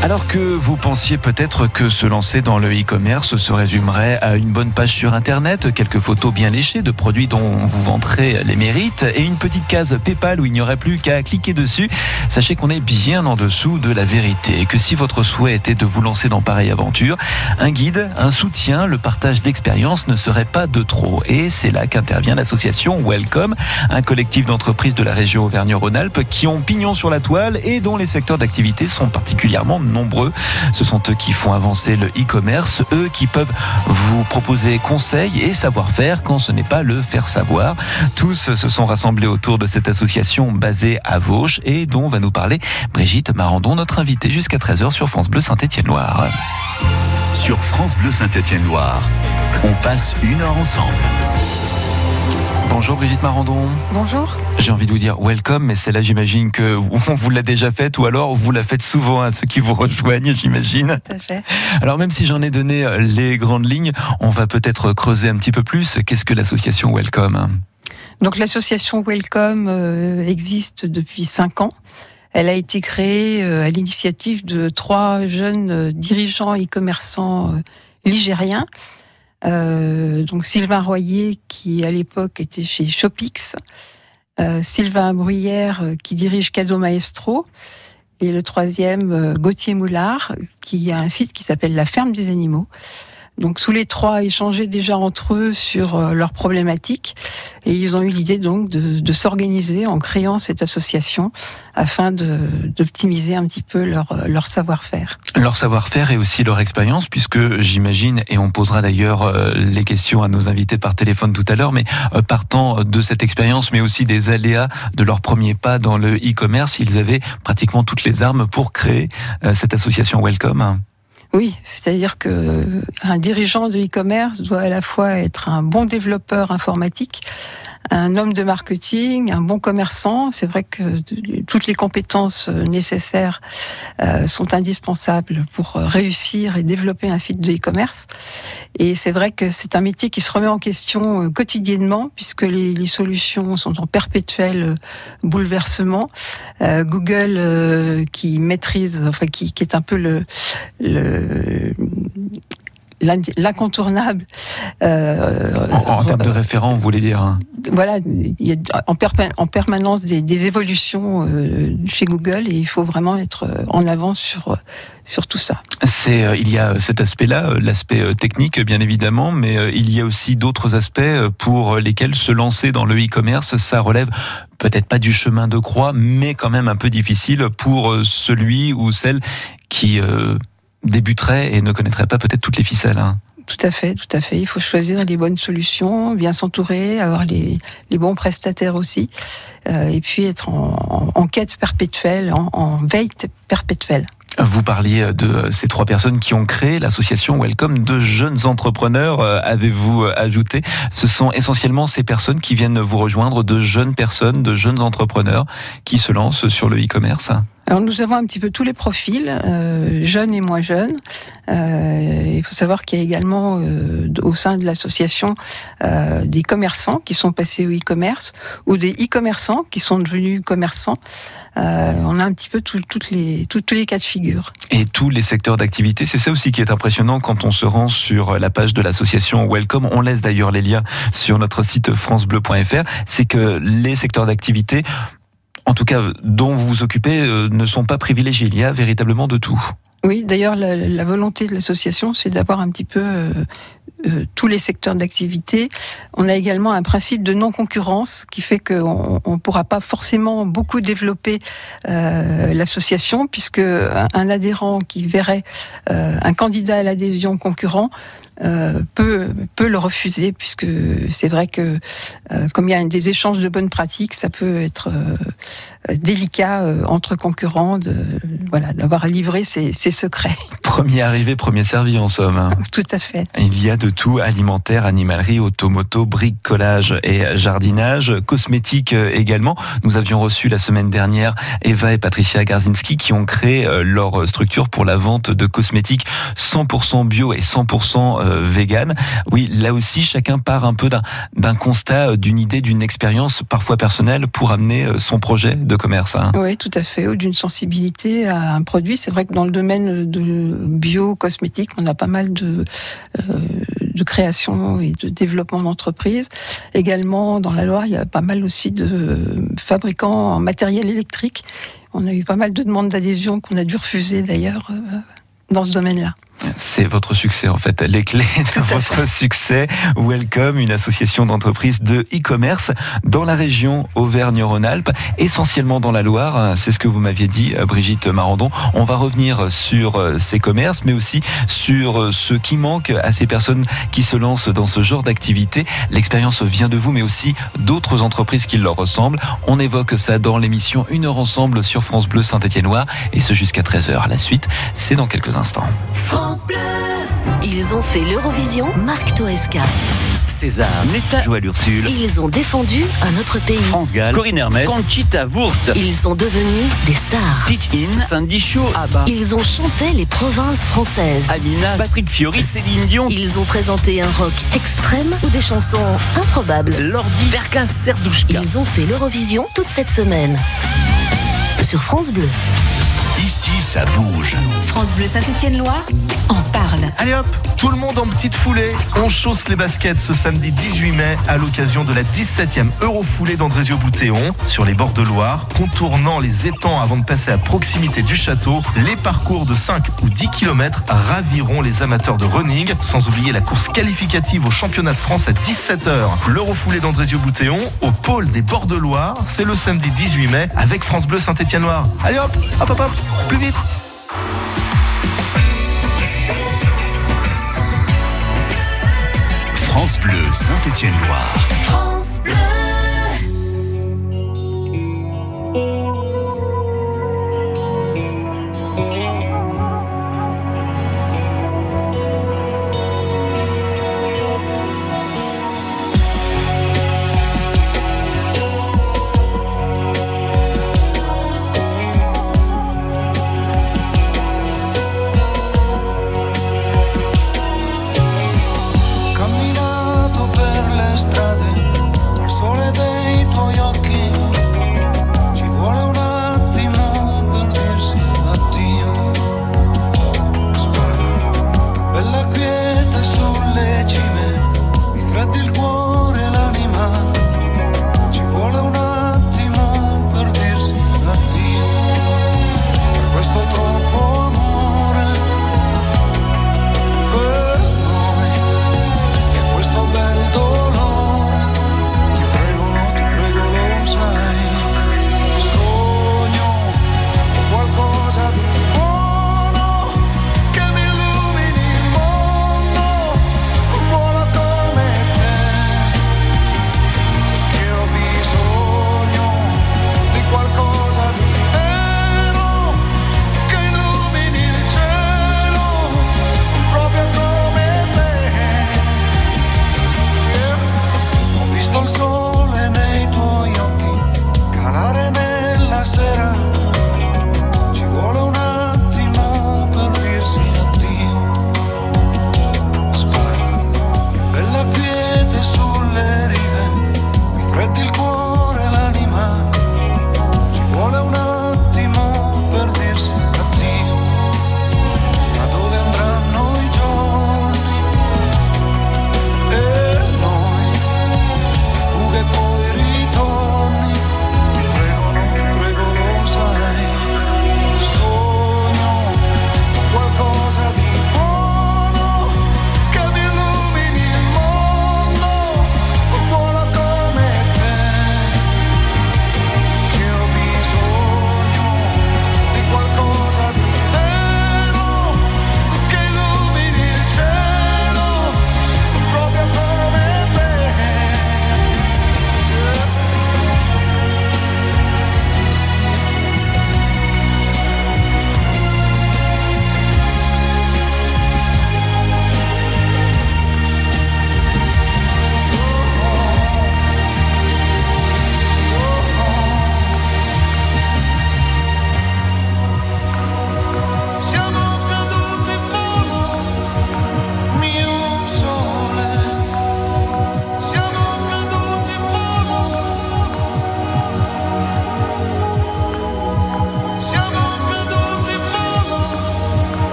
Alors que vous pensiez peut-être que se lancer dans le e-commerce se résumerait à une bonne page sur Internet, quelques photos bien léchées de produits dont vous vanterez les mérites et une petite case PayPal où il n'y aurait plus qu'à cliquer dessus, sachez qu'on est bien en dessous de la vérité et que si votre souhait était de vous lancer dans pareille aventure, un guide, un soutien, le partage d'expériences ne serait pas de trop. Et c'est là qu'intervient l'association Welcome, un collectif d'entreprises de la région Auvergne-Rhône-Alpes qui ont pignon sur la toile et dont les secteurs d'activité sont particulièrement nombreux. Ce sont eux qui font avancer le e-commerce, eux qui peuvent vous proposer conseils et savoir-faire quand ce n'est pas le faire savoir. Tous se sont rassemblés autour de cette association basée à Vauche et dont va nous parler Brigitte Marandon, notre invitée jusqu'à 13h sur France Bleu Saint-Étienne-Loire. Sur France Bleu Saint-Étienne-Loire, on passe une heure ensemble. Bonjour Brigitte Marandon. Bonjour. J'ai envie de vous dire welcome, mais c'est là j'imagine que vous, vous l'a déjà faite ou alors vous la faites souvent à ceux qui vous rejoignent, j'imagine. Tout à fait. Alors même si j'en ai donné euh, les grandes lignes, on va peut-être creuser un petit peu plus. Qu'est-ce que l'association Welcome? Donc l'association Welcome euh, existe depuis cinq ans. Elle a été créée euh, à l'initiative de trois jeunes dirigeants e-commerçants euh, ligériens. Euh, donc Sylvain Royer, qui à l'époque était chez Shopix, euh, Sylvain Bruyère, euh, qui dirige Cadeau Maestro, et le troisième, Gauthier Moulard, qui a un site qui s'appelle La Ferme des Animaux. Donc tous les trois échangeaient déjà entre eux sur euh, leurs problématiques et ils ont eu l'idée donc de, s'organiser en créant cette association afin d'optimiser un petit peu leur, euh, leur savoir-faire. Leur savoir-faire et aussi leur expérience, puisque j'imagine, et on posera d'ailleurs euh, les questions à nos invités par téléphone tout à l'heure, mais partant de cette expérience, mais aussi des aléas de leur premier pas dans le e-commerce, ils avaient pratiquement toutes les armes pour créer cette association Welcome. Oui, c'est-à-dire que euh, un dirigeant de e-commerce doit à la fois être un bon développeur informatique, un homme de marketing, un bon commerçant. C'est vrai que toutes les compétences euh, nécessaires euh, sont indispensables pour euh, réussir et développer un site de e-commerce. Et c'est vrai que c'est un métier qui se remet en question quotidiennement puisque les, les solutions sont en perpétuel bouleversement. Euh, Google euh, qui maîtrise, enfin qui, qui est un peu le, le l'incontournable. euh, En, en termes de référent, vous voulez dire hein voilà, il y a en, perpa- en permanence des, des évolutions euh, chez Google et il faut vraiment être euh, en avant sur, sur tout ça. C'est, euh, il y a cet aspect-là, l'aspect technique bien évidemment, mais il y a aussi d'autres aspects pour lesquels se lancer dans le e-commerce, ça relève peut-être pas du chemin de croix, mais quand même un peu difficile pour celui ou celle qui débuterait et ne connaîtrait pas peut-être toutes les ficelles. hein. Tout à fait, tout à fait. Il faut choisir les bonnes solutions, bien s'entourer, avoir les, les bons prestataires aussi, euh, et puis être en, en- en quête perpétuelle, en, en veille perpétuelle. Vous parliez de ces trois personnes qui ont créé l'association Welcome, de jeunes entrepreneurs, euh, avez-vous euh, ajouté. Ce sont essentiellement ces personnes qui viennent vous rejoindre, de jeunes personnes, de jeunes entrepreneurs qui se lancent sur le e-commerce. Alors nous avons un petit peu tous les profils, euh, jeunes et moins jeunes. Euh, il faut savoir qu'il y a également euh, au sein de l'association euh, des commerçants qui sont passés au e-commerce ou des e-commerçants qui sont devenus commerçants. Euh, on a un petit peu tout- toutes les, tout- tous les cas de figure. et tous les secteurs d'activité. C'est ça aussi qui est impressionnant quand on se rend sur la page de l'association Welcome. On laisse d'ailleurs les liens sur notre site francebleu.fr. C'est que les secteurs d'activité, en tout cas dont vous vous occupez, euh, ne sont pas privilégiés. Il y a véritablement de tout. Oui, d'ailleurs, la, volonté de l'association, c'est d'avoir un petit peu euh, euh, tous les secteurs d'activité. On a également un principe de non-concurrence qui fait qu'on ne pourra pas forcément beaucoup développer l'association, puisque un, adhérent qui verrait un candidat à l'adhésion concurrent euh, peut, peut le refuser, puisque c'est vrai que euh, comme il y a des échanges de bonnes pratiques, ça peut être euh, délicat entre concurrents de voilà d'avoir à livrer ses, ses secrets. Premier arrivé, premier servi en somme. hein. Tout à fait. Il y a de tout, alimentaire, animalerie, automoto, bricolage et jardinage, cosmétique également. Nous avions reçu la semaine dernière Eva et Patricia Garzinski qui ont créé leur structure pour la vente de cosmétiques 100% bio et 100% vegan. Oui, là aussi, chacun part un peu d'un constat, d'une idée, d'une expérience parfois personnelle pour amener son projet de commerce. Hein. Oui, tout à fait, ou d'une sensibilité à un produit. C'est vrai que dans le domaine de bio-cosmétique, on a pas mal de, de création et de développement d'entreprises. Également, dans la Loire, il y a pas mal aussi de fabricants en matériel électrique. On a eu pas mal de demandes d'adhésion qu'on a dû refuser d'ailleurs euh, dans ce domaine-là. C'est votre succès en fait, les clés de votre succès. Welcome, une association d'entreprises de e-commerce dans la région Auvergne-Rhône-Alpes, essentiellement dans la Loire. C'est ce que vous m'aviez dit, Brigitte Marandon. On va revenir sur euh, ces commerces, mais aussi sur euh, ce qui manque à ces personnes qui se lancent dans ce genre d'activité. L'expérience vient de vous, mais aussi d'autres entreprises qui leur ressemblent. On évoque ça dans l'émission Une heure ensemble sur France Bleu Saint-Étienne-Loire, et ce jusqu'à 13h. La suite, c'est dans quelques instants. Ils ont fait l'Eurovision Marc Toesca. César, Netta Joël Ursule. Ils ont défendu un autre pays. France Gall, Corinne Hermès, Conchita Wurst. Ils sont devenus des stars. In, Sandy Shaw, Abba. Ils ont chanté les provinces françaises. Amina, Patrick Fiori, Céline Dion. Ils ont présenté un rock extrême ou des chansons improbables. Lordi, Verka, Serdouchka. Ils ont fait l'Eurovision toute cette semaine. Sur France Bleu. Ici, ça bouge. France Bleu Saint-Étienne-Loire en parle. Allez hop, tout le monde en petite foulée. On chausse les baskets ce samedi 18 mai à l'occasion de la 17e Eurofoulée d'Andrésio-Boutéon sur les bords de Loire, contournant les étangs avant de passer à proximité du château. Les parcours de 5 ou 10 km raviront les amateurs de running, sans oublier la course qualificative au championnat de France à 17h. L'Eurofoulée d'Andrésio-Boutéon au pôle des bords de Loire, c'est le samedi 18 mai avec France Bleu Saint-Étienne-Loire. Allez hop, hop hop hop, plus vite France Bleu Saint-Étienne-Loire.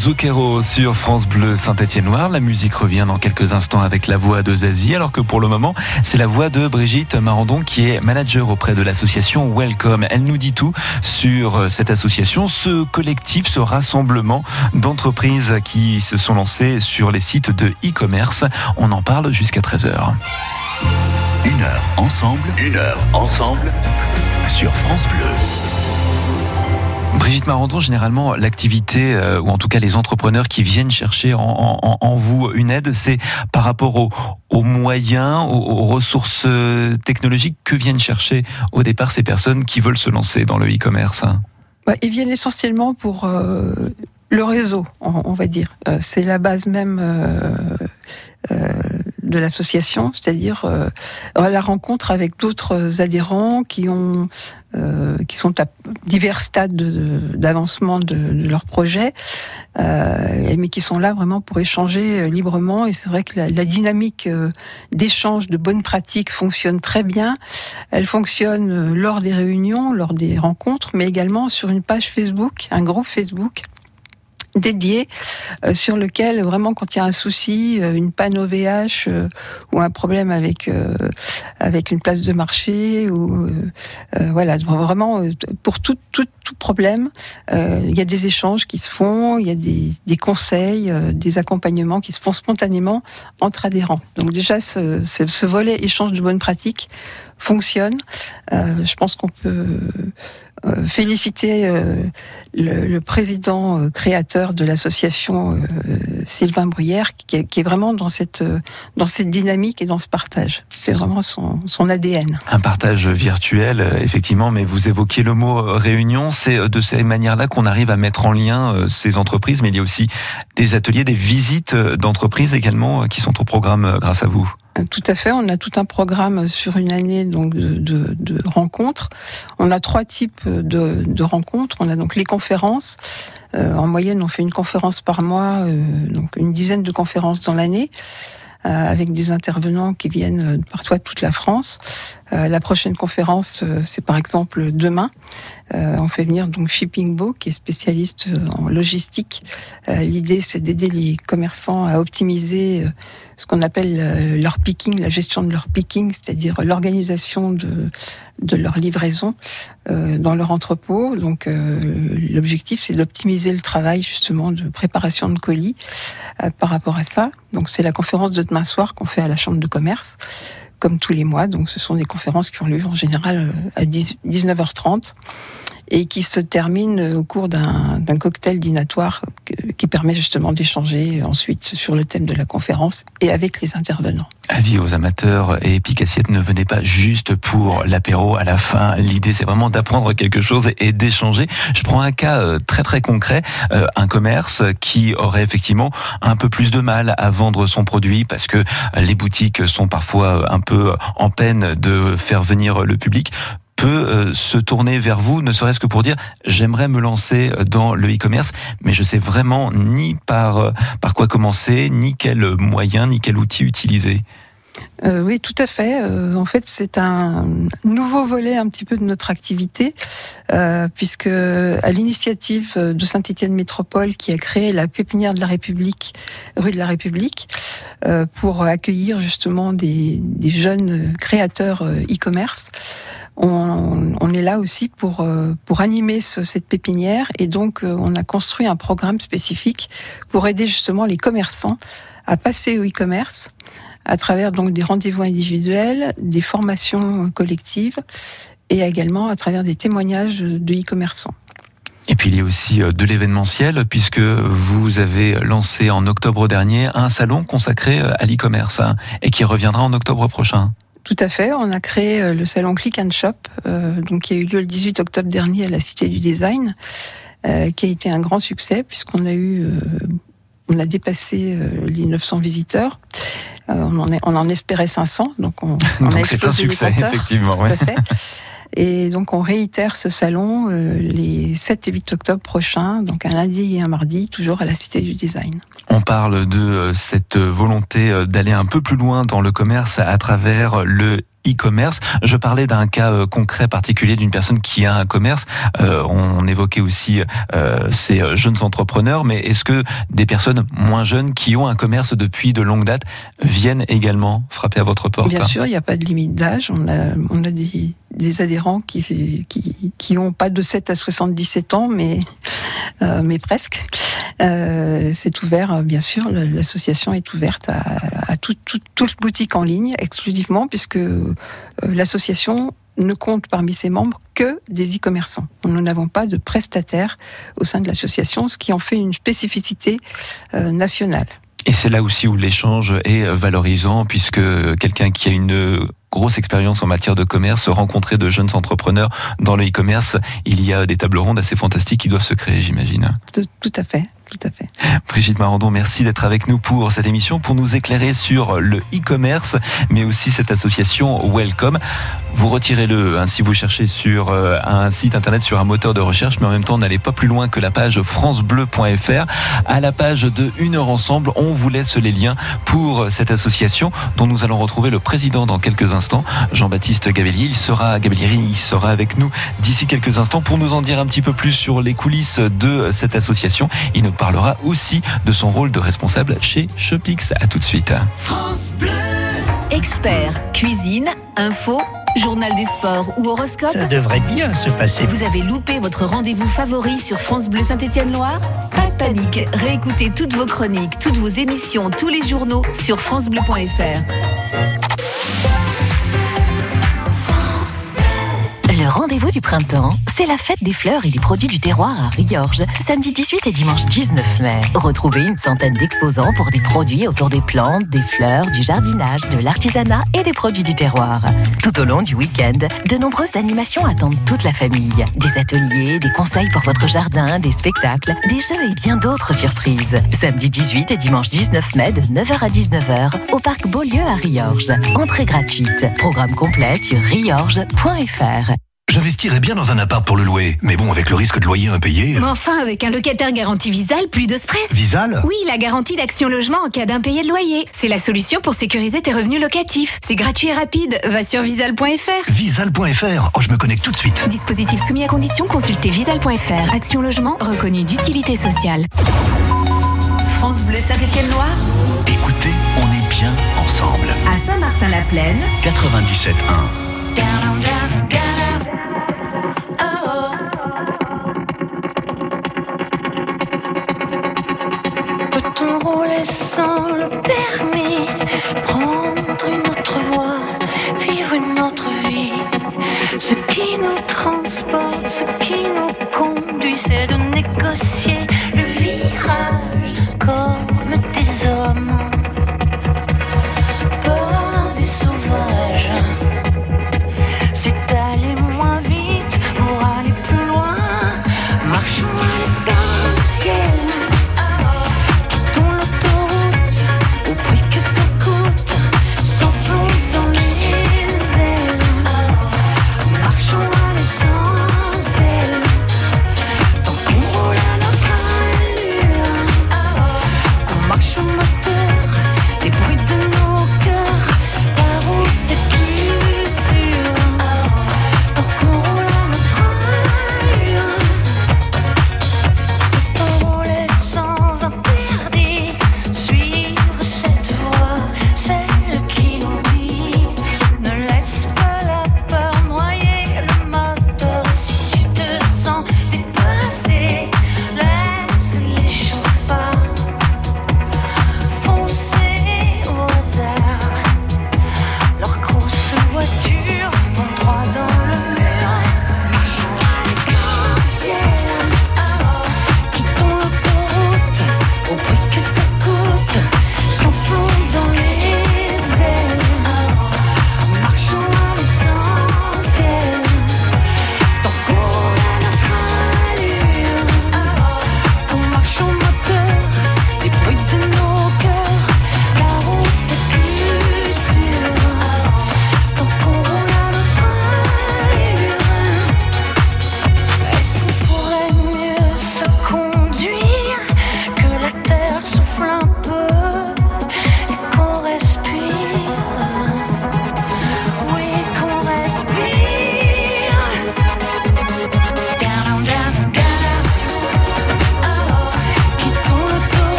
Zucchero sur France Bleu Saint-Étienne-Loire. La musique revient dans quelques instants avec la voix de Zazie, alors que pour le moment, c'est la voix de Brigitte Marandon qui est manager auprès de l'association Welcome. Elle nous dit tout sur cette association, ce collectif, ce rassemblement d'entreprises qui se sont lancées sur les sites de e-commerce. On en parle jusqu'à 13h. Une heure ensemble. Une heure ensemble sur France Bleu. Brigitte Marandon, généralement, l'activité, euh, ou en tout cas les entrepreneurs qui viennent chercher en, vous une aide, c'est par rapport aux, moyens, aux, ressources euh, technologiques que viennent chercher au départ ces personnes qui veulent se lancer dans le e-commerce. hein. Bah, ils viennent essentiellement pour euh, le réseau, on, va dire. C'est la base même de l'association, c'est-à-dire euh, la rencontre avec d'autres adhérents qui ont euh, qui sont à divers stades de- de- d'avancement de, leur projet, euh, mais qui sont là vraiment pour échanger librement. Et c'est vrai que la, dynamique d'échange de bonnes pratiques fonctionne très bien. Elle fonctionne lors des réunions, lors des rencontres, mais également sur une page Facebook, un groupe Facebook dédié euh, sur lequel vraiment quand il y a un souci, euh, une panne OVH euh, ou un problème avec euh, avec une place de marché ou euh, euh, voilà vraiment pour tout tout, tout problème, il y a des échanges qui se font, il y a des, des conseils, des accompagnements qui se font spontanément entre adhérents. Donc déjà ce, ce, ce volet échange de bonnes pratiques fonctionne. Je pense qu'on peut euh, féliciter euh, le, le président euh, créateur de l'association euh, Sylvain Bruyère, qui est, qui est vraiment dans cette euh, dans cette dynamique et dans ce partage. C'est vraiment son, son ADN. Un partage virtuel, effectivement, mais vous évoquiez le mot réunion. C'est de cette manière-là qu'on arrive à mettre en lien euh, ces entreprises, mais il y a aussi des ateliers, des visites d'entreprises également euh, qui sont au programme grâce à vous. Tout à fait. On a tout un programme sur une année donc de, rencontres. On a trois types de, rencontres. On a donc les conférences. Euh, en moyenne, on fait une conférence par mois, euh, donc une dizaine de conférences dans l'année, avec des intervenants qui viennent euh, parfois de toute la France. Euh, la prochaine conférence, euh, c'est par exemple demain. Euh, on fait venir donc Shipping Bo, qui est spécialiste euh, en logistique. Euh, L'idée, c'est d'aider les commerçants à optimiser euh, ce qu'on appelle euh, leur picking, la gestion de leur picking, c'est-à-dire l'organisation de, de leur livraison euh, dans leur entrepôt. Donc euh, l'objectif, c'est d'optimiser le travail justement de préparation de colis euh, par rapport à ça. Donc c'est la conférence de demain soir qu'on fait à la Chambre de commerce, comme tous les mois. Donc ce sont des conférences qui ont lieu en général euh, à 10 19h30 et qui se terminent au cours d'un cocktail dînatoire qui permet justement d'échanger ensuite sur le thème de la conférence et avec les intervenants. Avis aux amateurs et Epic Assiette, ne venez pas juste pour l'apéro à la fin. L'idée, c'est vraiment d'apprendre quelque chose et d'échanger. Je prends un cas euh, très très concret, euh, un commerce qui aurait effectivement un peu plus de mal à vendre son produit parce que les boutiques sont parfois un peu en peine de faire venir le public peut euh, se tourner vers vous, ne serait-ce que pour dire j'aimerais me lancer dans le e-commerce, mais je sais vraiment ni par euh, par quoi commencer, ni quel moyen, ni quel outil utiliser. Euh, oui, tout à fait. Euh, en fait, c'est un nouveau volet un petit peu de notre activité, euh, puisque à l'initiative de Saint-Étienne Métropole, qui a créé la pépinière de la République, rue de la République, euh, pour accueillir justement des, jeunes créateurs euh, e-commerce. On, est là aussi pour, euh, pour animer ce- cette pépinière et donc euh, on a construit un programme spécifique pour aider justement les commerçants à passer au e-commerce à travers donc des rendez-vous individuels, des formations collectives et également à travers des témoignages de e-commerçants. Et puis il y a aussi euh, de l'événementiel, puisque vous avez lancé en octobre dernier un salon consacré à l'e-commerce, hein, et qui reviendra en octobre prochain. Tout à fait, on a créé euh, le salon Click and Shop, euh, donc qui a eu lieu le 18 octobre dernier à la Cité du Design, euh, qui a été un grand succès puisqu'on a eu, euh, on a dépassé les 900 visiteurs. On, en est- on en espérait 500, donc on, on a Donc c'est un les succès, compteurs. effectivement. Tout ouais. à fait. Et donc on réitère ce salon euh, les 7 et 8 octobre prochains, donc un lundi et un mardi, toujours à la Cité du Design. On parle de euh, cette volonté euh, d'aller un peu plus loin dans le commerce à travers le e-commerce. Je parlais d'un cas concret particulier d'une personne qui a un commerce. Euh, on évoquait aussi euh, ces jeunes entrepreneurs, mais est-ce que des personnes moins jeunes qui ont un commerce depuis de longue date viennent également frapper à votre porte Bien sûr, il n'y a pas de limite d'âge. On a, on a des, des adhérents qui, qui, qui ont pas de 7 à 77 ans, mais, euh, mais presque. Euh, c'est ouvert, bien sûr, l'association est ouverte à, à toute tout, toute boutique en ligne exclusivement, puisque euh, l'association ne compte parmi ses membres que des e-commerçants. Nous n'avons pas de prestataires au sein de l'association, ce qui en fait une spécificité nationale. Et c'est là aussi où l'échange est valorisant, puisque quelqu'un qui a une grosse expérience en matière de commerce, rencontrer de jeunes entrepreneurs dans le e-commerce, il y a des tables rondes assez fantastiques qui doivent se créer, j'imagine. Tout, à fait tout à fait. Brigitte Marandon, merci d'être avec nous pour cette émission, pour nous éclairer sur le e-commerce, mais aussi cette association Welcome. Vous retirez-le hein, si vous cherchez sur euh, un site internet, sur un moteur de recherche, mais en même temps, n'allez pas plus loin que la page francebleu.fr. À la page de Une heure ensemble, on vous laisse les liens pour cette association dont nous allons retrouver le président dans quelques instants, Jean-Baptiste Gabellier. Il sera, Gabellieri, il sera avec nous d'ici quelques instants pour nous en dire un petit peu plus sur les coulisses de cette association. Parlera aussi de son rôle de responsable chez Shopix. À tout de suite. France Bleu. Expert, cuisine, info, journal des sports ou horoscope. Ça devrait bien se passer. Vous avez loupé votre rendez-vous favori sur France Bleu Saint-Étienne-Loire? Pas de panique, réécoutez toutes vos chroniques, toutes vos émissions, tous les journaux sur francebleu.fr. Le rendez-vous du printemps, c'est la fête des fleurs et des produits du terroir à Riorges, samedi 18 et dimanche 19 mai. Retrouvez une centaine d'exposants pour des produits autour des plantes, des fleurs, du jardinage, de l'artisanat et des produits du terroir. Tout au long du week-end, de nombreuses animations attendent toute la famille. Des ateliers, des conseils pour votre jardin, des spectacles, des jeux et bien d'autres surprises. Samedi 18 et dimanche 19 mai de 9h à 19h au parc Beaulieu à Riorges. Entrée gratuite. Programme complet sur riorges.fr. J'investirais bien dans un appart pour le louer, mais bon, avec le risque de loyer impayé. Mais enfin, avec un locataire garanti Visal, plus de stress. Visal? Oui, la garantie d'action logement en cas d'impayé de loyer. C'est la solution pour sécuriser tes revenus locatifs. C'est gratuit et rapide. Va sur visal.fr. Visal.fr. Oh, je me connecte tout de suite. Dispositif soumis à condition, consultez visal.fr. Action logement reconnu d'utilité sociale. France Bleu Saint-Étienne-Loire. Écoutez, on est bien ensemble. À Saint-Martin-la-Plaine. 97.1.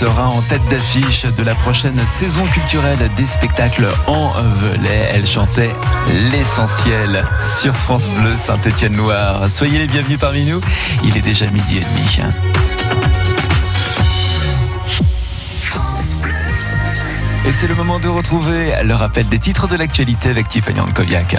sera en tête d'affiche de la prochaine saison culturelle des spectacles en Velay. Elle chantait l'essentiel sur France Bleu Saint-Étienne-Loire. Soyez les bienvenus parmi nous. Il est déjà midi et demi. Et c'est le moment de retrouver le rappel des titres de l'actualité avec Tiffany Ankoviak.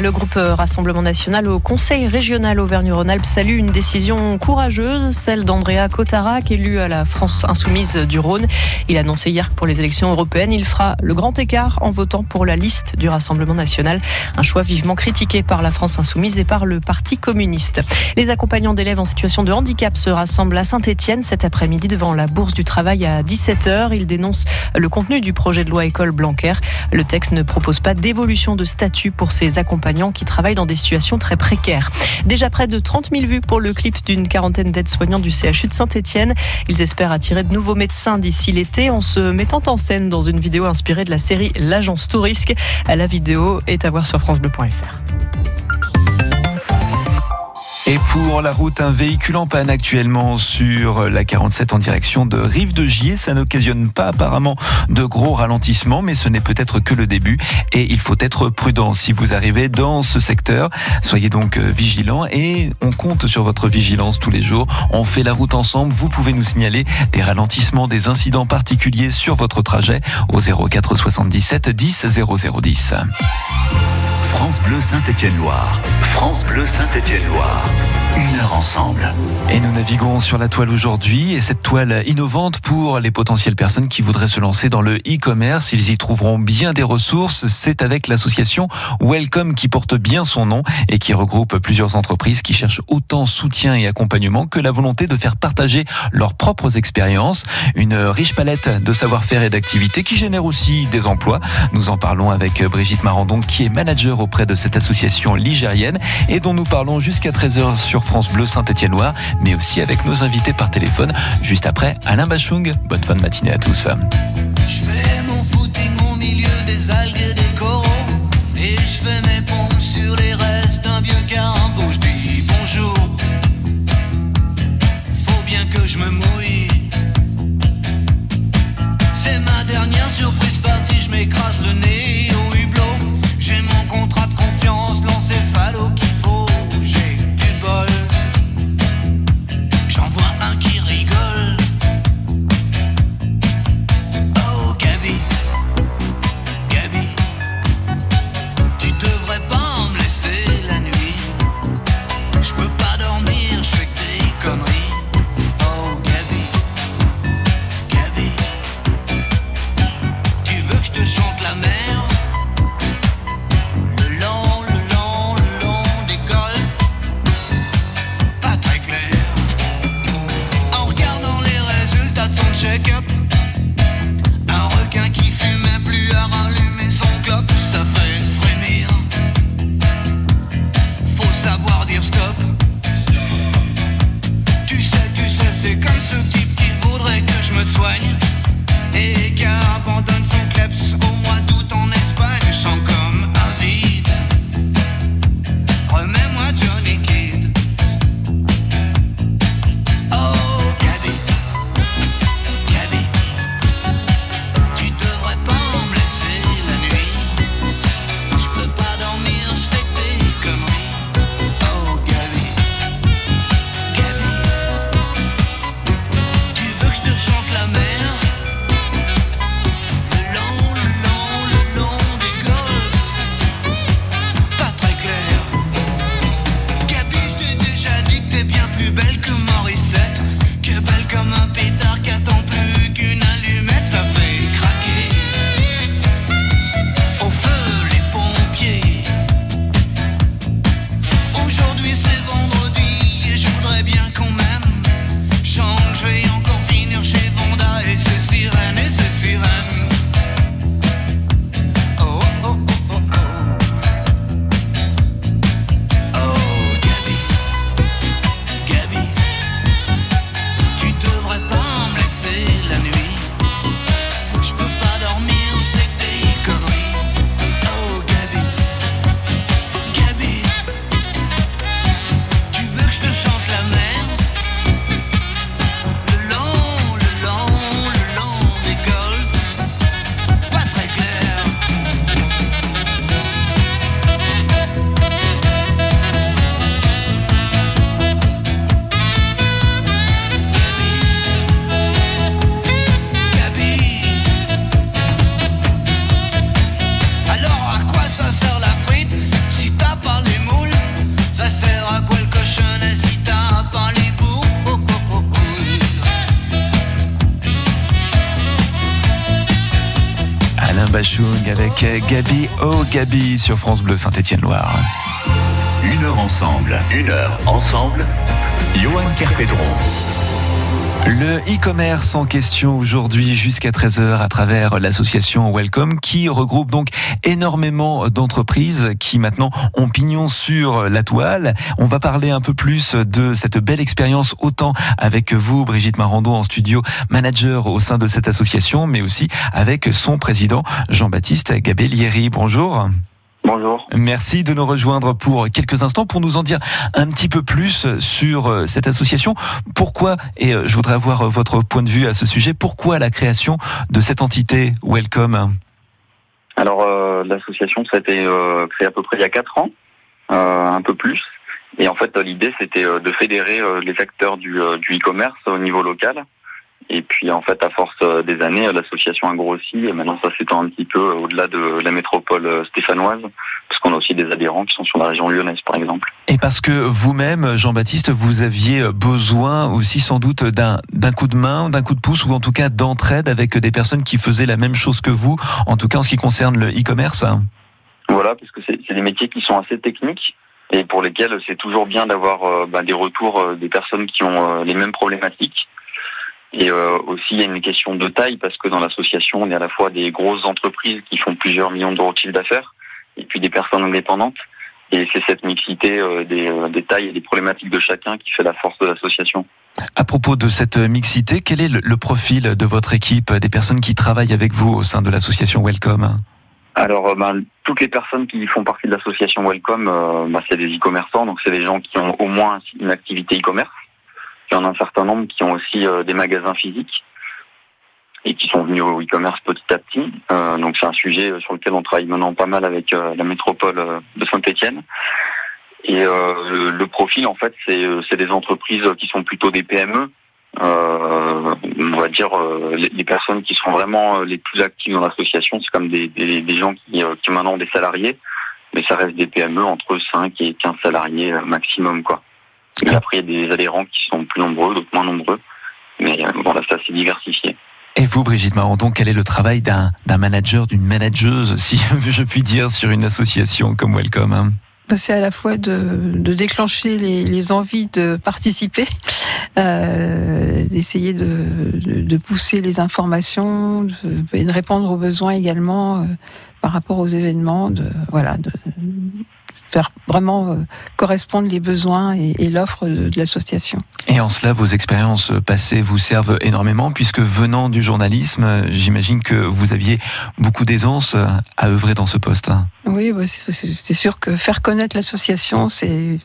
Le groupe Rassemblement National au Conseil régional Auvergne-Rhône-Alpes salue une décision courageuse, celle d'Andrea Cotarac, élu à la France insoumise du Rhône. Il a annoncé hier que pour les élections européennes, il fera le grand écart en votant pour la liste du Rassemblement National. Un choix vivement critiqué par la France insoumise et par le Parti communiste. Les accompagnants d'élèves en situation de handicap se rassemblent à Saint-Etienne cet après-midi devant la Bourse du Travail à 17h. Ils dénoncent le contenu du projet de loi École Blanquer. Le texte ne propose pas d'évolution de statut pour ces accompagnants qui travaillent dans des situations très précaires. Déjà près de 30 000 vues pour le clip d'une quarantaine d'aides-soignants du CHU de Saint-Etienne. Ils espèrent attirer de nouveaux médecins d'ici l'été en se mettant en scène dans une vidéo inspirée de la série L'Agence Tourisque. La vidéo est à voir sur francebleu.fr. Et pour la route, un véhicule en panne actuellement sur la 47 en direction de Rive de Gier. Ça n'occasionne pas apparemment de gros ralentissements, mais ce n'est peut-être que le début et il faut être prudent si vous arrivez dans ce secteur. Soyez donc vigilants et on compte sur votre vigilance tous les jours. On fait la route ensemble. Vous pouvez nous signaler des ralentissements, des incidents particuliers sur votre trajet au 04 77 10 0010. France Bleu Saint-Étienne-Loire. France Bleu Saint-Étienne-Loire. Une heure ensemble. Et nous naviguons sur la toile aujourd'hui et cette toile innovante pour les potentielles personnes qui voudraient se lancer dans le e-commerce. Ils y trouveront bien des ressources. C'est avec l'association Welcome qui porte bien son nom et qui regroupe plusieurs entreprises qui cherchent autant soutien et accompagnement que la volonté de faire partager leurs propres expériences. Une riche palette de savoir-faire et d'activités qui génère aussi des emplois. Nous en parlons avec Brigitte Marandon qui est manager auprès de cette association ligérienne et dont nous parlons jusqu'à 13h sur France Bleu Saint-Étienne-Loire, mais aussi avec nos invités par téléphone juste après Alain Bachung. Bonne fin de matinée à tous. Je fais mon footing au milieu des algues et des coraux. Et je fais mes pompes sur les restes d'un vieux cargo. Je dis bonjour. Faut bien que je me mouille. C'est ma dernière surprise partie. Je m'écrase le nez Avec Gabi Oh Gabi sur France Bleu Saint-Étienne-Loire. Une heure ensemble, une heure ensemble. Johan Kerpedron. Le e-commerce en question aujourd'hui jusqu'à 13h à travers l'association Welcome qui regroupe donc énormément d'entreprises qui maintenant ont pignon sur la toile. On va parler un peu plus de cette belle expérience autant avec vous Brigitte Marando en studio, manager au sein de cette association, mais aussi avec son président Jean-Baptiste Gabellieri. Bonjour. Bonjour. Merci de nous rejoindre pour quelques instants pour nous en dire un petit peu plus sur euh, cette association. Pourquoi, et euh, je voudrais avoir votre point de vue à ce sujet, pourquoi la création de cette entité Welcome? Alors, euh, l'association, ça a été euh, créé à peu près il y a 4 ans, euh, un peu plus. Et en fait, l'idée, c'était euh, de fédérer euh, les acteurs du, euh, du e-commerce au niveau local. Et puis, en fait, à force euh, des années, euh, l'association a grossi. Et maintenant, ça s'étend un petit peu euh, au-delà de la métropole stéphanoise, parce qu'on a aussi des adhérents qui sont sur la région lyonnaise, par exemple. Et parce que vous-même, Jean-Baptiste, vous aviez besoin aussi sans doute d'un coup de main, d'un coup de pouce, ou en tout cas d'entraide avec des personnes qui faisaient la même chose que vous, en tout cas en ce qui concerne le e-commerce. Voilà, parce que c'est c'est des métiers qui sont assez techniques et pour lesquels c'est toujours bien d'avoir euh, bah, des retours euh, des personnes qui ont euh, les mêmes problématiques. Et euh, aussi, il y a une question de taille parce que dans l'association, on est à la fois des grosses entreprises qui font plusieurs millions d'euros de chiffre d'affaires et puis des personnes indépendantes. Et c'est cette mixité euh, des, euh, des tailles et des problématiques de chacun qui fait la force de l'association. À propos de cette mixité, quel est le, le profil de votre équipe, des personnes qui travaillent avec vous au sein de l'association Welcome? Alors, euh, ben, toutes les personnes qui font partie de l'association Welcome, ben, c'est des e-commerçants, donc c'est des gens qui ont au moins une activité e-commerce. Il y en a un certain nombre qui ont aussi euh, des magasins physiques et qui sont venus au e-commerce petit à petit. Euh, donc c'est un sujet sur lequel on travaille maintenant pas mal avec euh, la métropole euh, de Saint-Étienne. Et euh, le, profil, en fait, c'est euh, des entreprises qui sont plutôt des PME. Euh, on va dire euh, les, personnes qui sont vraiment euh, les plus actives dans l'association, c'est comme des, des, gens qui, euh, qui ont maintenant des salariés, mais ça reste des PME entre 5 et 15 salariés euh, maximum. quoi. Et après, il y a des adhérents qui sont plus nombreux, d'autres moins nombreux. Mais euh, voilà, c'est assez diversifié. Et vous, Brigitte Marandon, quel est le travail d'un d'un manager, d'une manageuse, si je puis dire, sur une association comme Welcome hein? Bah, C'est à la fois de, de déclencher les, les envies de participer, euh, d'essayer de, de, de pousser les informations, de, et de répondre aux besoins également euh, par rapport aux événements, de voilà, de faire vraiment euh, correspondre les besoins et, et l'offre de, de l'association. Et en cela, vos expériences passées vous servent énormément, puisque venant du journalisme, j'imagine que vous aviez beaucoup d'aisance à œuvrer dans ce poste. Oui, bah, c'est sûr que faire connaître l'association, c'est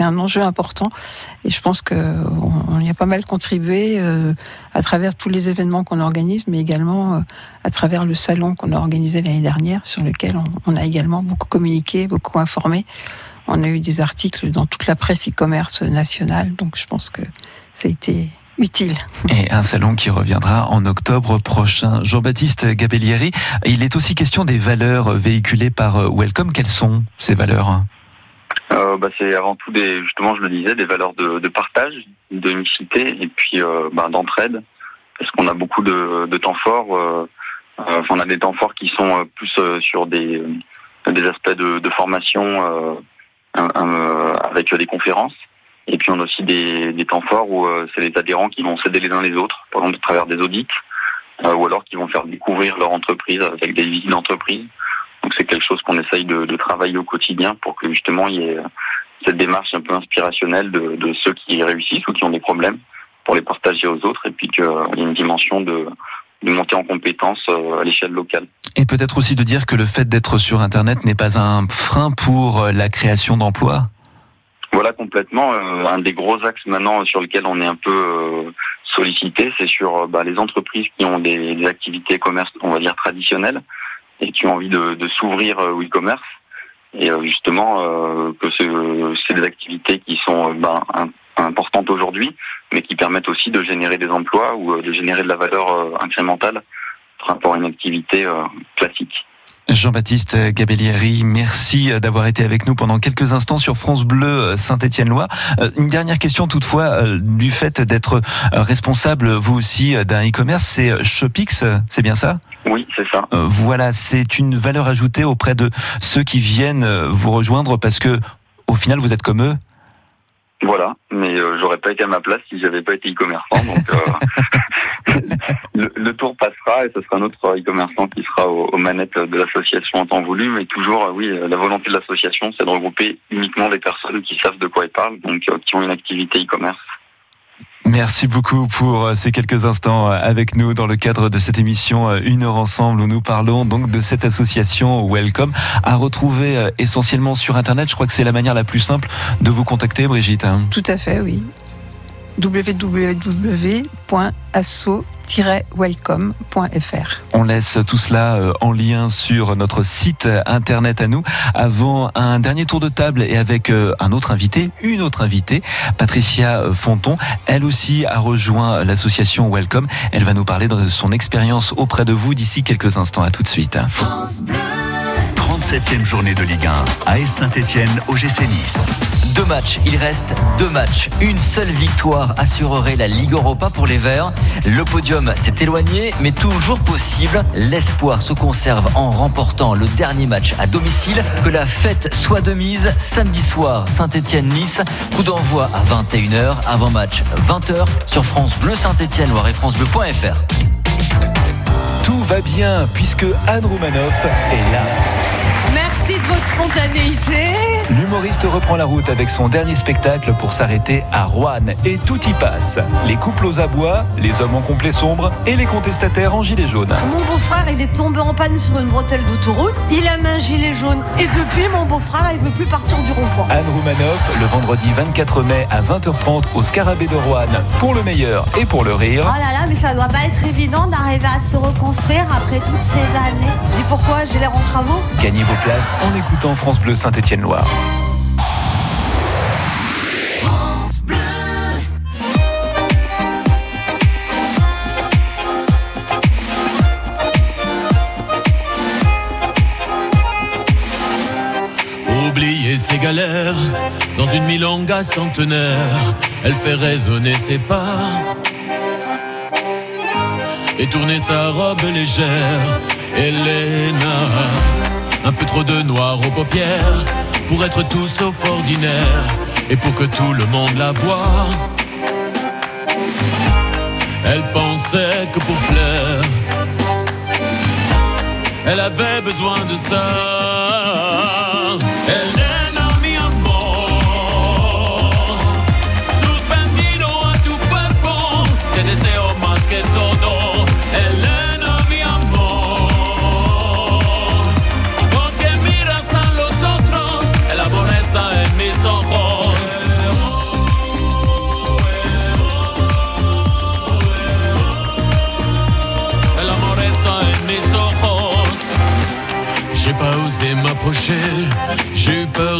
un enjeu important. Et je pense qu'on on y a pas mal contribué euh, à travers tous les événements qu'on organise, mais également euh, à travers le salon qu'on a organisé l'année dernière, sur lequel on a également beaucoup communiqué, beaucoup informé. On a eu des articles dans toute la presse e-commerce nationale, donc je pense que ça a été utile. Et un salon qui reviendra en octobre prochain. Jean-Baptiste Gabellieri, il est aussi question des valeurs véhiculées par euh, Welcome. Quelles sont ces valeurs? Euh, bah, c'est avant tout des, justement, je le disais, des valeurs de, de partage, de mixité et puis euh, bah, d'entraide, parce qu'on a beaucoup de, de temps forts. euh, euh, on a des temps forts qui sont euh, plus euh, sur des, des aspects de, de formation euh, un- avec des conférences. Et puis on a aussi des, des temps forts où euh, c'est les adhérents qui vont s'aider les uns les autres, par exemple à travers des audits, euh, ou alors qui vont faire découvrir leur entreprise avec des visites d'entreprise. Donc c'est quelque chose qu'on essaye de, de travailler au quotidien pour que justement il y ait cette démarche un peu inspirationnelle de, de ceux qui réussissent ou qui ont des problèmes pour les partager aux autres et puis qu'il y ait une dimension de, de montée en compétences euh, à l'échelle locale. Et peut-être aussi de dire que le fait d'être sur Internet n'est pas un frein pour euh, la création d'emplois Voilà complètement euh, un des gros axes maintenant sur lequel on est un peu euh, sollicité, c'est sur bah, les entreprises qui ont des, activités commerce, on va dire traditionnelles, et qui ont envie de, s'ouvrir au e-commerce. Et justement, que ce- c'est des activités qui sont im- importantes aujourd'hui, mais qui permettent aussi de générer des emplois ou de générer de la valeur incrémentale par rapport à une activité euh, classique. Jean-Baptiste Gabellieri, merci d'avoir été avec nous pendant quelques instants sur France Bleu Saint-Étienne-Loire. Euh, Une dernière question toutefois, euh, du fait d'être euh, responsable vous aussi d'un e-commerce, c'est Shopix, c'est bien ça? Oui, c'est ça. Euh, Voilà, c'est une valeur ajoutée auprès de ceux qui viennent euh, vous rejoindre parce que au final vous êtes comme eux. Voilà, mais euh, j'aurais pas été à ma place si j'avais pas été e-commerçant. Donc euh, le, tour passera et ce sera un autre e-commerçant qui sera aux, aux manettes de l'association en temps voulu. Mais toujours, euh, oui, euh, la volonté de l'association, c'est de regrouper uniquement des personnes qui savent de quoi elles parlent, donc qui ont une activité e-commerce. Merci beaucoup pour euh, ces quelques instants euh, avec nous dans le cadre de cette émission euh, Une heure ensemble où nous parlons donc de cette association Welcome à retrouver essentiellement sur internet. Je crois que c'est la manière la plus simple de vous contacter Brigitte. hein. Tout à fait, oui. www.asso-welcome.fr On laisse tout cela euh, en lien sur notre site internet à nous. Avant un dernier tour de table et avec euh, un autre invité, une autre invitée, Patricia Fonton. Elle aussi a rejoint l'association Welcome. Elle va nous parler de son expérience auprès de vous d'ici quelques instants. À tout de suite. 37e journée de Ligue 1. AS Saint-Etienne, OGC Nice. Deux matchs, il reste deux matchs. Une seule victoire assurerait la Ligue Europa pour les Verts. Le podium s'est éloigné, mais toujours possible. L'espoir se conserve en remportant le dernier match à domicile. Que la fête soit de mise samedi soir, Saint-Etienne-Nice. Coup d'envoi à 21h, avant match 20h sur France Bleu Saint-Etienne, Loire et FranceBleu.fr. Tout va bien puisque Anne Roumanoff est là. Merci de votre spontanéité. L'humoriste reprend la route avec son dernier spectacle pour s'arrêter à Rouen. Et tout y passe. Les couples aux abois, les hommes en complet sombre et les contestataires en gilet jaune. Mon beau-frère, il est tombé en panne sur une bretelle d'autoroute. Il a mis un gilet jaune. Et depuis, mon beau-frère, il veut plus partir du rond-point. Anne Roumanoff, le vendredi 24 mai à 20h30 au Scarabée de Rouen. Pour le meilleur et pour le rire. Oh là là, mais ça doit pas être évident d'arriver à se reconstruire après toutes ces années. Je dis pourquoi j'ai l'air en travaux? Gagnez vos en écoutant France Bleu Saint-Étienne-Loire. Oublier ses galères dans une milonga centenaire, elle fait résonner ses pas et tourner sa robe légère. Elena, un peu trop de noir aux paupières pour être tout sauf ordinaire et pour que tout le monde la voie. Elle pensait que pour plaire, elle avait besoin de ça.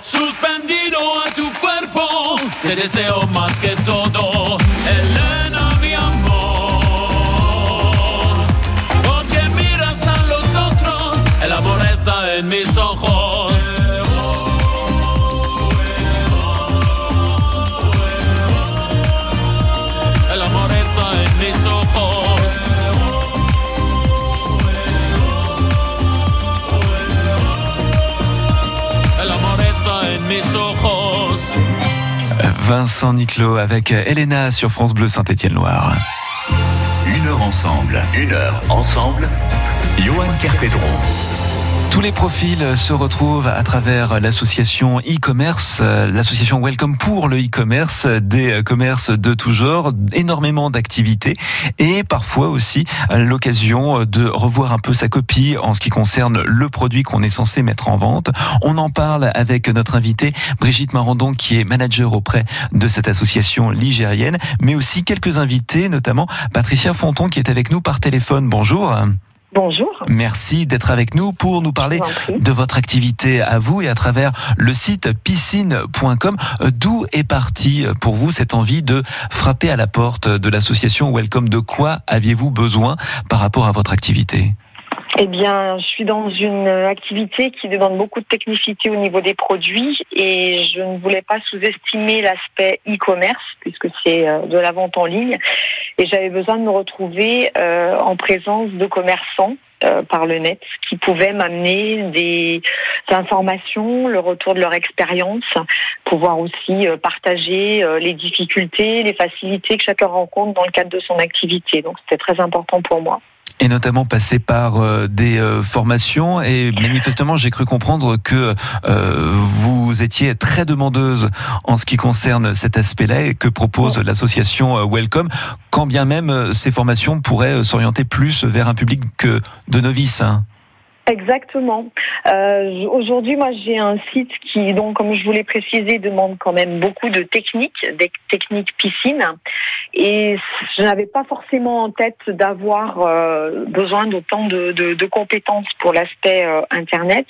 Suspendido a tu cuerpo, te deseo más que todo. Vincent Niclot avec Elena sur France Bleu Saint-Étienne-Loire. Une heure ensemble, une heure ensemble. Johan Kerpedron. Tous les profils se retrouvent à travers l'association e-commerce, euh, l'association Welcome pour le e-commerce, des commerces de tout genre, énormément d'activités et parfois aussi l'occasion de revoir un peu sa copie en ce qui concerne le produit qu'on est censé mettre en vente. On en parle avec notre invitée Brigitte Marandon qui est manager auprès de cette association ligérienne, mais aussi quelques invités, notamment Patricia Fonton qui est avec nous par téléphone. Bonjour. Bonjour. Merci d'être avec nous pour nous parler de votre activité à vous et à travers le site piscine.com. D'où est partie pour vous cette envie de frapper à la porte de l'association Welcome? De quoi aviez-vous besoin par rapport à votre activité? Eh bien, je suis dans une activité qui demande beaucoup de technicité au niveau des produits et je ne voulais pas sous-estimer l'aspect e-commerce puisque c'est euh, de la vente en ligne et j'avais besoin de me retrouver euh, en présence de commerçants euh, par le net qui pouvaient m'amener des informations, le retour de leur expérience, pouvoir aussi partager les difficultés, les facilités que chacun rencontre dans le cadre de son activité. Donc c'était très important pour moi et notamment passer par euh, des euh, formations. Et manifestement, j'ai cru comprendre que euh, vous étiez très demandeuse en ce qui concerne cet aspect-là et que propose l'association Welcome, quand bien même ces formations pourraient s'orienter plus vers un public que de novices. Hein. Exactement. Euh, Aujourd'hui, moi, j'ai un site qui, donc, comme je vous l'ai précisé, demande quand même beaucoup de techniques, des techniques piscine. Et je n'avais pas forcément en tête d'avoir euh, besoin d'autant de, de, de, compétences pour l'aspect euh, Internet.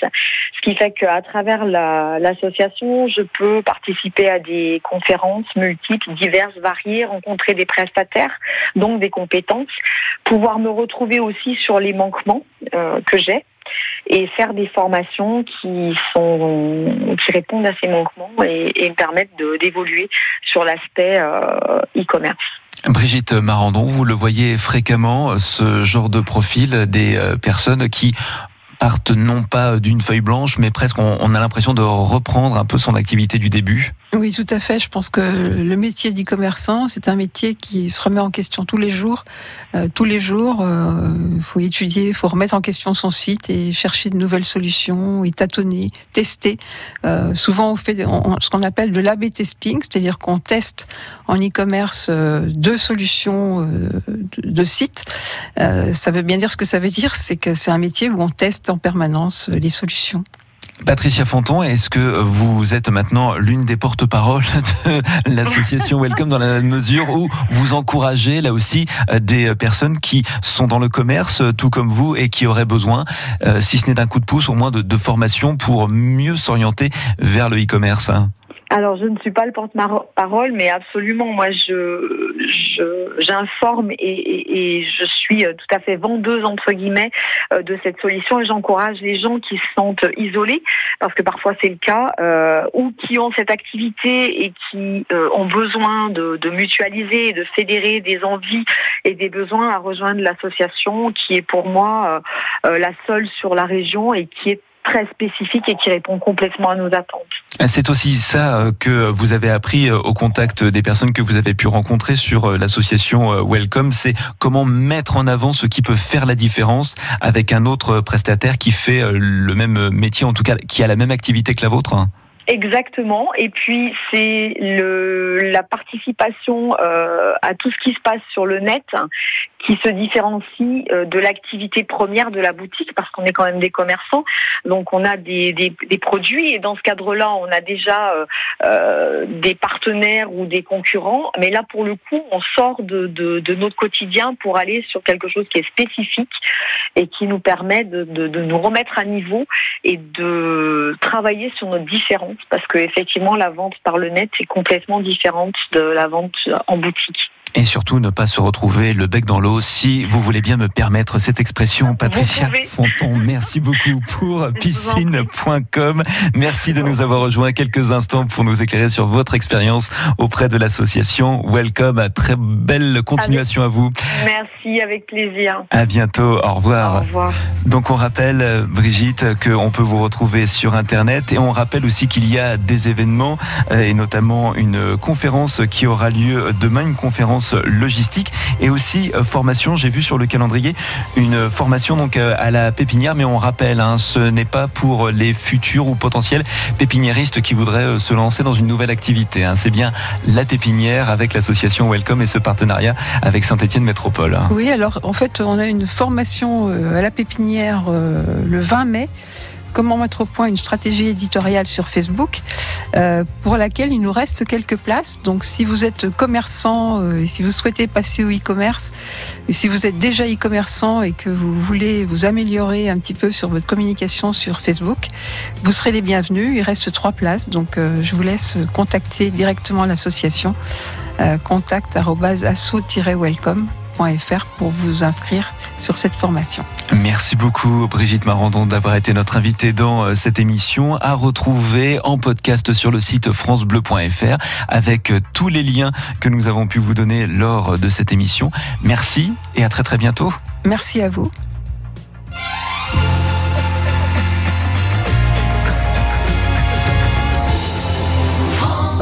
Ce qui fait qu'à travers l'association, je peux participer à des conférences multiples, diverses, variées, rencontrer des prestataires, donc des compétences, pouvoir me retrouver aussi sur les manquements euh, que j'ai et faire des formations qui sont qui répondent à ces manquements et, et me permettent d'évoluer sur l'aspect euh, e-commerce. Brigitte Marandon, vous le voyez fréquemment, ce genre de profil des euh, personnes qui partent non pas d'une feuille blanche, mais presque on, a l'impression de reprendre un peu son activité du début. Oui, tout à fait. Je pense que le métier d'e-commerçant, c'est un métier qui se remet en question tous les jours. Euh, tous les jours, il euh, faut étudier, il faut remettre en question son site et chercher de nouvelles solutions et tâtonner, tester. Euh, souvent, on fait ce qu'on appelle de l'AB testing, c'est-à-dire qu'on teste en e-commerce deux solutions de, de sites. ça veut bien dire ce que ça veut dire, c'est que c'est un métier où on teste en permanence les solutions. Patricia Fonton, est-ce que vous êtes maintenant l'une des porte-paroles de l'association Welcome dans la mesure où vous encouragez là aussi des personnes qui sont dans le commerce, tout comme vous, et qui auraient besoin, euh, si ce n'est d'un coup de pouce, au moins de, de formation pour mieux s'orienter vers le e-commerce alors, je ne suis pas le porte-parole, mais absolument, moi, je, j'informe et, et, et, je suis tout à fait vendeuse entre guillemets euh, de cette solution et j'encourage les gens qui se sentent isolés, parce que parfois c'est le cas, euh, ou qui ont cette activité et qui euh, ont besoin de, de mutualiser de fédérer des envies et des besoins à rejoindre l'association, qui est pour moi euh, la seule sur la région et qui est très spécifique et qui répond complètement à nos attentes. C'est aussi ça euh, que vous avez appris euh, au contact des personnes que vous avez pu rencontrer sur euh, l'association Welcome, c'est comment mettre en avant ce qui peut faire la différence avec un autre prestataire qui fait le même métier, en tout cas qui a la même activité que la vôtre. Exactement. Et puis c'est le la participation euh, à tout ce qui se passe sur le net qui se différencie euh, de l'activité première de la boutique parce qu'on est quand même des commerçants. Donc on a des, des, des produits et dans ce cadre-là, on a déjà euh, euh, des partenaires ou des concurrents. Mais là, pour le coup, on sort de, de, de, notre quotidien pour aller sur quelque chose qui est spécifique et qui nous permet de, de nous remettre à niveau et de travailler sur notre différence parce que effectivement, la vente par le net est complètement différente de la vente en boutique. Et surtout ne pas se retrouver le bec dans l'eau si vous voulez bien me permettre cette expression. Patricia. Fonton, merci beaucoup pour piscine.com. Merci de nous avoir rejoints quelques instants pour nous éclairer sur votre expérience auprès de l'association Welcome. Très belle continuation à vous. Merci, avec plaisir. À bientôt. Au revoir. Au revoir. Donc on rappelle, Brigitte, qu'on peut vous retrouver sur Internet et on rappelle aussi qu'il y a des événements euh, et notamment une conférence qui aura lieu demain, une conférence logistique et aussi euh, formation. J'ai vu sur le calendrier une formation donc euh, à la pépinière, mais on rappelle, hein, ce n'est pas pour les futurs ou potentiels pépiniéristes qui voudraient euh, se lancer dans une nouvelle activité. hein. C'est bien la pépinière avec l'association Welcome et ce partenariat avec Saint-Étienne Métropole. hein. Oui, alors en fait, on a une formation à la pépinière le 20 mai. Comment mettre au point une stratégie éditoriale sur Facebook, euh, pour laquelle il nous reste quelques places. Donc, si vous êtes commerçant euh, si vous souhaitez passer au e-commerce, si vous êtes déjà e-commerçant et que vous voulez vous améliorer un petit peu sur votre communication sur Facebook, vous serez les bienvenus. Il reste trois places, donc euh, je vous laisse contacter directement l'association. Euh, pour vous inscrire sur cette formation. Merci beaucoup Brigitte Marandon d'avoir été notre invitée dans euh, cette émission à retrouver en podcast sur le site francebleu.fr avec euh, tous les liens que nous avons pu vous donner lors de cette émission. Merci et à très très bientôt. Merci à vous.